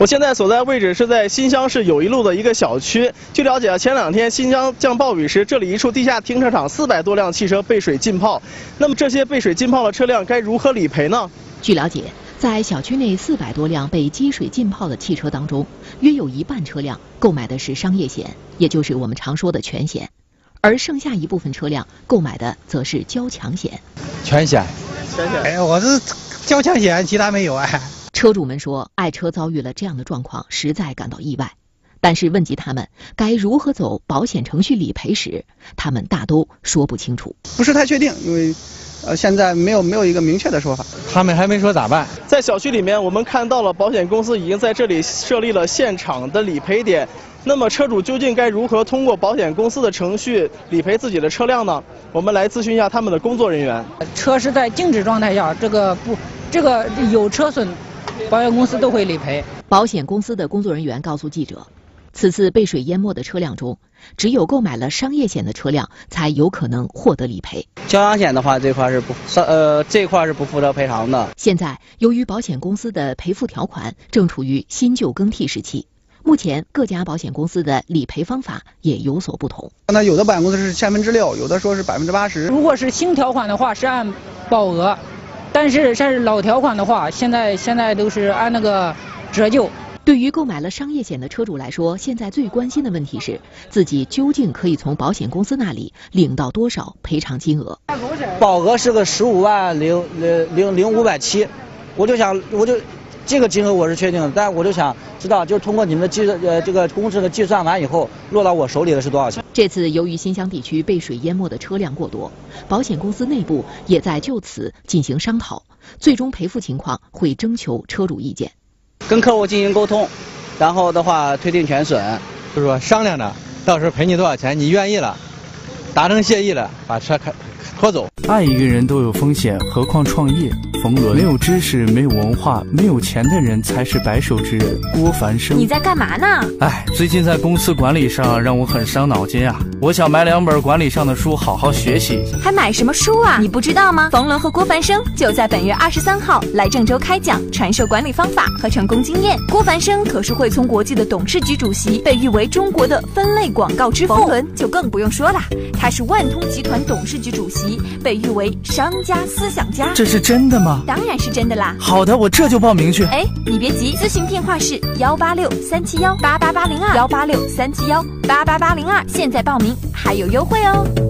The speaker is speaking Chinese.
我现在所在位置是在新乡市友谊路的一个小区。据了解，前两天新疆降暴雨时，这里一处地下停车场四百多辆汽车被水浸泡。那么这些被水浸泡的车辆该如何理赔呢？据了解，在小区内四百多辆被积水浸泡的汽车当中，约有一半车辆购买的是商业险，也就是我们常说的全险，而剩下一部分车辆购买的则是交强险。全险，全险。哎，我是交强险，其他没有哎。车主们说，爱车遭遇了这样的状况，实在感到意外。但是问及他们该如何走保险程序理赔时，他们大都说不清楚。不是太确定，因为呃现在没有没有一个明确的说法。他们还没说咋办。在小区里面，我们看到了保险公司已经在这里设立了现场的理赔点。那么车主究竟该如何通过保险公司的程序理赔自己的车辆呢？我们来咨询一下他们的工作人员。车是在静止状态下，这个不，这个有车损。保险公司都会理赔。保险公司的工作人员告诉记者，此次被水淹没的车辆中，只有购买了商业险的车辆才有可能获得理赔。交强险的话，这块是不，呃，这块是不负责赔偿的。现在，由于保险公司的赔付条款正处于新旧更替时期，目前各家保险公司的理赔方法也有所不同。那有的保险公司是千分之六，有的说是百分之八十。如果是新条款的话，是按保额。但是像是老条款的话，现在现在都是按那个折旧。对于购买了商业险的车主来说，现在最关心的问题是自己究竟可以从保险公司那里领到多少赔偿金额？保额是个十五万零零零零五百七，我就想我就。这个金额我是确定的，但我就想知道，就是通过你们的计算呃这个公式的计算完以后，落到我手里的是多少钱？这次由于新乡地区被水淹没的车辆过多，保险公司内部也在就此进行商讨，最终赔付情况会征求车主意见，跟客户进行沟通，然后的话推定全损，就是说商量着，到时候赔你多少钱，你愿意了，达成协议了，把车开。拖走，爱一个人都有风险，何况创业？冯仑，没有知识、没有文化、没有钱的人才是白手之人。郭凡生，你在干嘛呢？哎，最近在公司管理上让我很伤脑筋啊！我想买两本管理上的书，好好学习一下。还买什么书啊？你不知道吗？冯仑和郭凡生就在本月二十三号来郑州开讲，传授管理方法和成功经验。郭凡生可是汇聪国际的董事局主席，被誉为中国的分类广告之父。冯仑就更不用说了，他是万通集团董事局主席。被誉为商家思想家，这是真的吗？当然是真的啦！好的，我这就报名去。哎，你别急，咨询电话是幺八六三七幺八八八零二幺八六三七幺八八八零二，现在报名还有优惠哦。